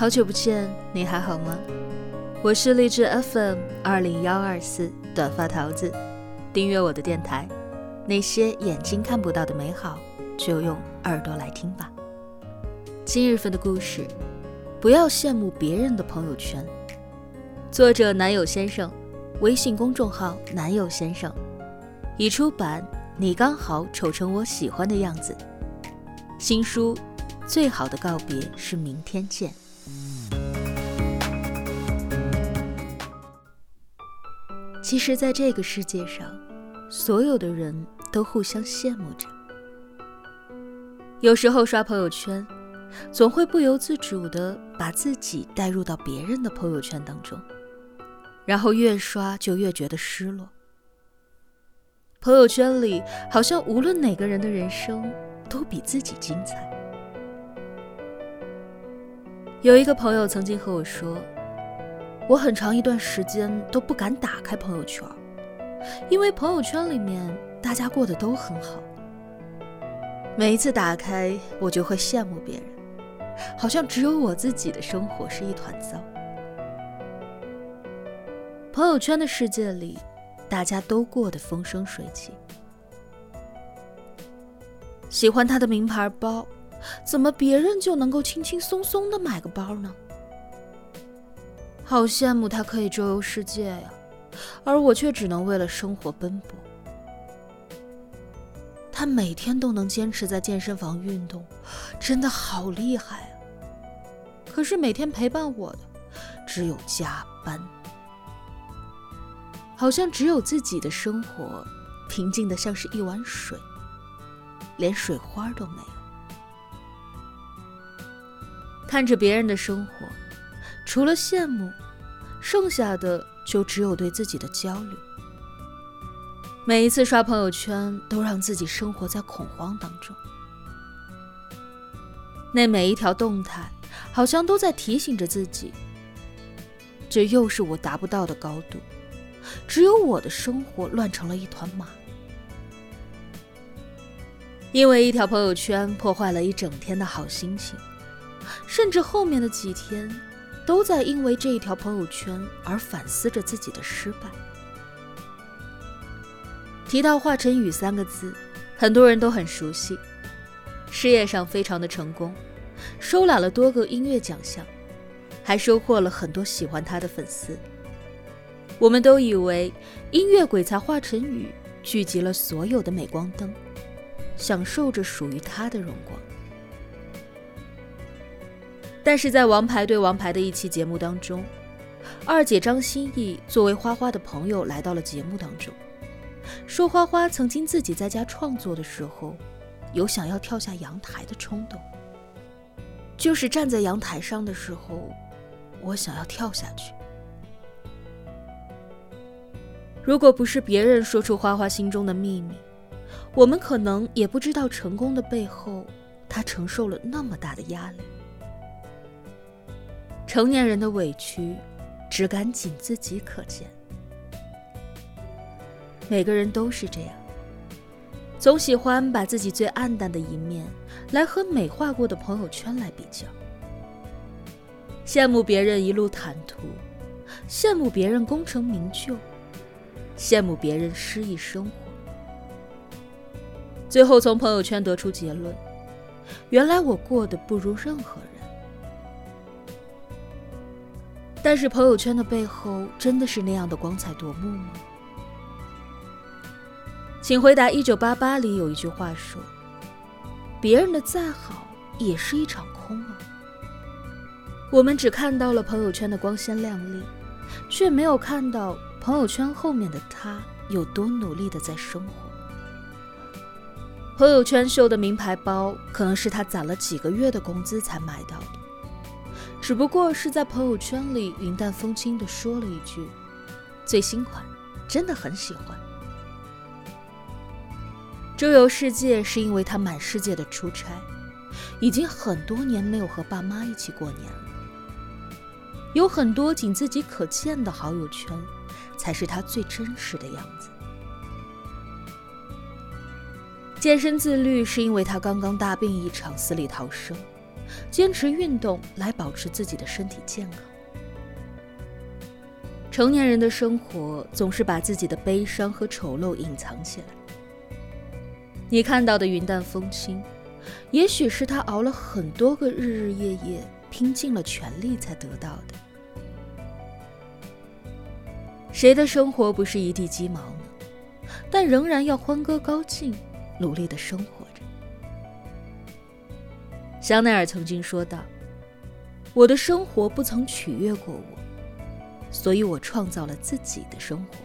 好久不见，你还好吗？我是励志 FM 二零幺二四短发桃子，订阅我的电台，那些眼睛看不到的美好，就用耳朵来听吧。今日份的故事，不要羡慕别人的朋友圈。作者男友先生，微信公众号男友先生，已出版《你刚好丑成我喜欢的样子》新书，《最好的告别是明天见》。其实，在这个世界上，所有的人都互相羡慕着。有时候刷朋友圈，总会不由自主地把自己带入到别人的朋友圈当中，然后越刷就越觉得失落。朋友圈里好像无论哪个人的人生都比自己精彩。有一个朋友曾经和我说。我很长一段时间都不敢打开朋友圈，因为朋友圈里面大家过得都很好。每一次打开，我就会羡慕别人，好像只有我自己的生活是一团糟。朋友圈的世界里，大家都过得风生水起。喜欢他的名牌包，怎么别人就能够轻轻松松的买个包呢？好羡慕他可以周游世界呀，而我却只能为了生活奔波。他每天都能坚持在健身房运动，真的好厉害啊！可是每天陪伴我的只有加班，好像只有自己的生活平静的像是一碗水，连水花都没有。看着别人的生活。除了羡慕，剩下的就只有对自己的焦虑。每一次刷朋友圈，都让自己生活在恐慌当中。那每一条动态，好像都在提醒着自己：这又是我达不到的高度，只有我的生活乱成了一团麻。因为一条朋友圈破坏了一整天的好心情，甚至后面的几天。都在因为这一条朋友圈而反思着自己的失败。提到华晨宇三个字，很多人都很熟悉。事业上非常的成功，收揽了多个音乐奖项，还收获了很多喜欢他的粉丝。我们都以为音乐鬼才华晨宇聚集了所有的镁光灯，享受着属于他的荣光。但是在《王牌对王牌》的一期节目当中，二姐张歆艺作为花花的朋友来到了节目当中，说花花曾经自己在家创作的时候，有想要跳下阳台的冲动。就是站在阳台上的时候，我想要跳下去。如果不是别人说出花花心中的秘密，我们可能也不知道成功的背后，他承受了那么大的压力。成年人的委屈，只敢仅自己可见。每个人都是这样，总喜欢把自己最暗淡的一面，来和美化过的朋友圈来比较，羡慕别人一路坦途，羡慕别人功成名就，羡慕别人诗意生活，最后从朋友圈得出结论：原来我过得不如任何人。但是朋友圈的背后真的是那样的光彩夺目吗？请回答。《一九八八》里有一句话说：“别人的再好也是一场空啊。”我们只看到了朋友圈的光鲜亮丽，却没有看到朋友圈后面的他有多努力的在生活。朋友圈秀的名牌包，可能是他攒了几个月的工资才买到的。只不过是在朋友圈里云淡风轻地说了一句：“最新款，真的很喜欢。”周游世界是因为他满世界的出差，已经很多年没有和爸妈一起过年了。有很多仅自己可见的好友圈，才是他最真实的样子。健身自律是因为他刚刚大病一场，死里逃生。坚持运动来保持自己的身体健康。成年人的生活总是把自己的悲伤和丑陋隐藏起来。你看到的云淡风轻，也许是他熬了很多个日日夜夜，拼尽了全力才得到的。谁的生活不是一地鸡毛呢？但仍然要欢歌高进，努力的生活。香奈儿曾经说道：“我的生活不曾取悦过我。”所以我创造了自己的生活。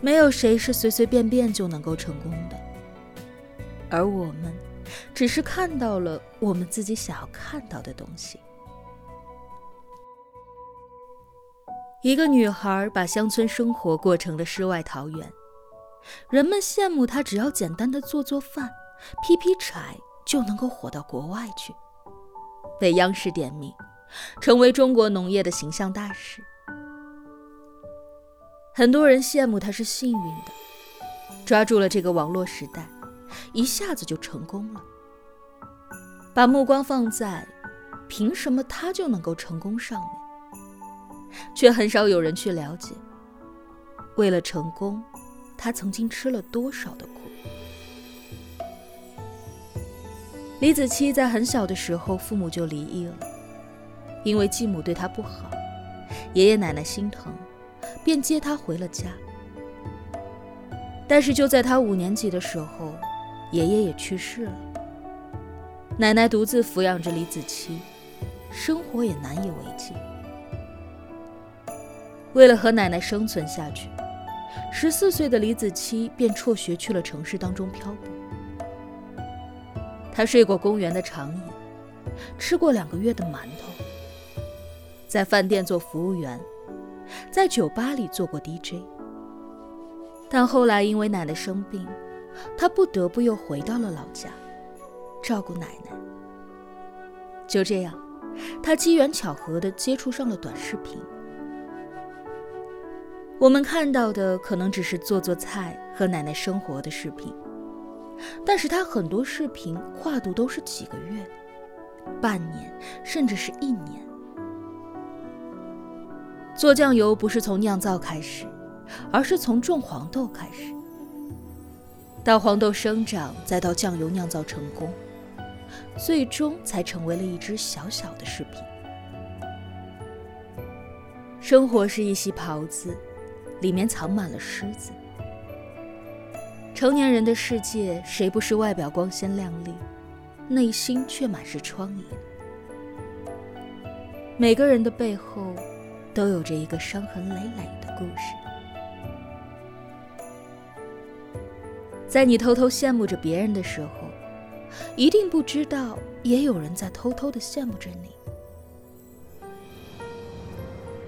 没有谁是随随便便就能够成功的，而我们只是看到了我们自己想要看到的东西。一个女孩把乡村生活过成了世外桃源，人们羡慕她，只要简单的做做饭、劈劈柴就能够火到国外去，被央视点名。成为中国农业的形象大使，很多人羡慕他是幸运的，抓住了这个网络时代，一下子就成功了。把目光放在凭什么他就能够成功上面，却很少有人去了解，为了成功，他曾经吃了多少的苦。李子柒在很小的时候，父母就离异了。因为继母对她不好，爷爷奶奶心疼，便接她回了家。但是就在他五年级的时候，爷爷也去世了，奶奶独自抚养着李子柒，生活也难以为继。为了和奶奶生存下去，十四岁的李子柒便辍学去了城市当中漂泊。他睡过公园的长椅，吃过两个月的馒头。在饭店做服务员，在酒吧里做过 DJ，但后来因为奶奶生病，他不得不又回到了老家，照顾奶奶。就这样，他机缘巧合地接触上了短视频。我们看到的可能只是做做菜和奶奶生活的视频，但是他很多视频跨度都是几个月、半年，甚至是一年。做酱油不是从酿造开始，而是从种黄豆开始。到黄豆生长，再到酱油酿造成功，最终才成为了一只小小的视频。生活是一袭袍子，里面藏满了虱子。成年人的世界，谁不是外表光鲜亮丽，内心却满是疮痍？每个人的背后。都有着一个伤痕累累的故事。在你偷偷羡慕着别人的时候，一定不知道也有人在偷偷的羡慕着你。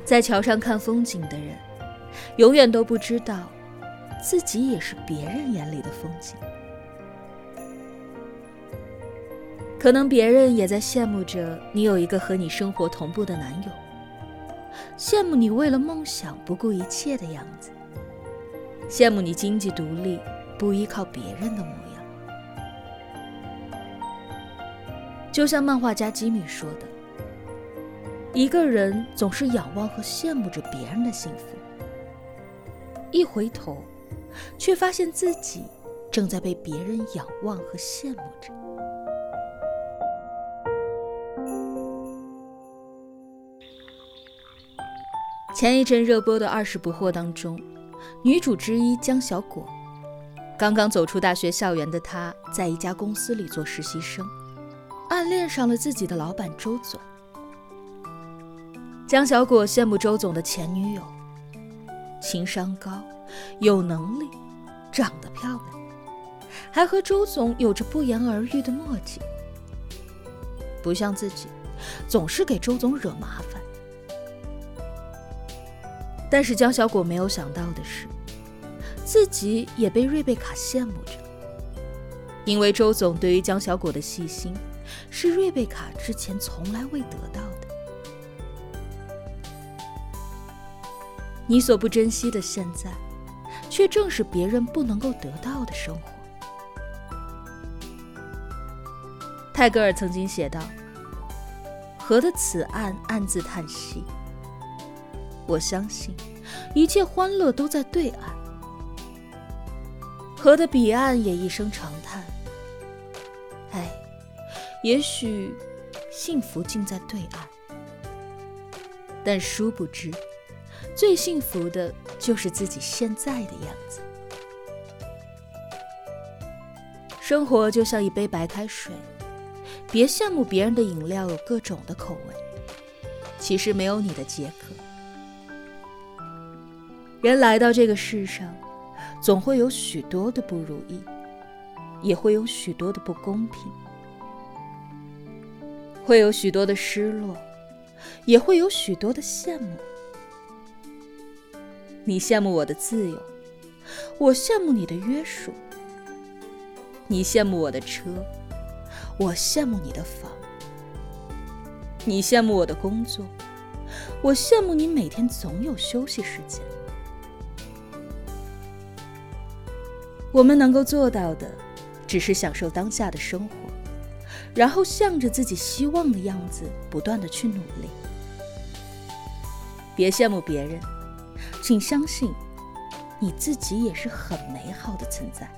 在桥上看风景的人，永远都不知道，自己也是别人眼里的风景。可能别人也在羡慕着你有一个和你生活同步的男友。羡慕你为了梦想不顾一切的样子，羡慕你经济独立不依靠别人的模样。就像漫画家吉米说的：“一个人总是仰望和羡慕着别人的幸福，一回头，却发现自己正在被别人仰望和羡慕着。”前一阵热播的《二十不惑》当中，女主之一江小果，刚刚走出大学校园的她，在一家公司里做实习生，暗恋上了自己的老板周总。江小果羡慕周总的前女友，情商高，有能力，长得漂亮，还和周总有着不言而喻的默契，不像自己，总是给周总惹麻烦。但是江小果没有想到的是，自己也被瑞贝卡羡慕着。因为周总对于江小果的细心，是瑞贝卡之前从来未得到的。你所不珍惜的现在，却正是别人不能够得到的生活。泰戈尔曾经写道：“河的此岸暗自叹息。”我相信，一切欢乐都在对岸。河的彼岸也一声长叹：“哎，也许幸福尽在对岸。”但殊不知，最幸福的就是自己现在的样子。生活就像一杯白开水，别羡慕别人的饮料有各种的口味，其实没有你的解渴。人来到这个世上，总会有许多的不如意，也会有许多的不公平，会有许多的失落，也会有许多的羡慕。你羡慕我的自由，我羡慕你的约束。你羡慕我的车，我羡慕你的房；你羡慕我的工作，我羡慕你每天总有休息时间。我们能够做到的，只是享受当下的生活，然后向着自己希望的样子不断的去努力。别羡慕别人，请相信，你自己也是很美好的存在。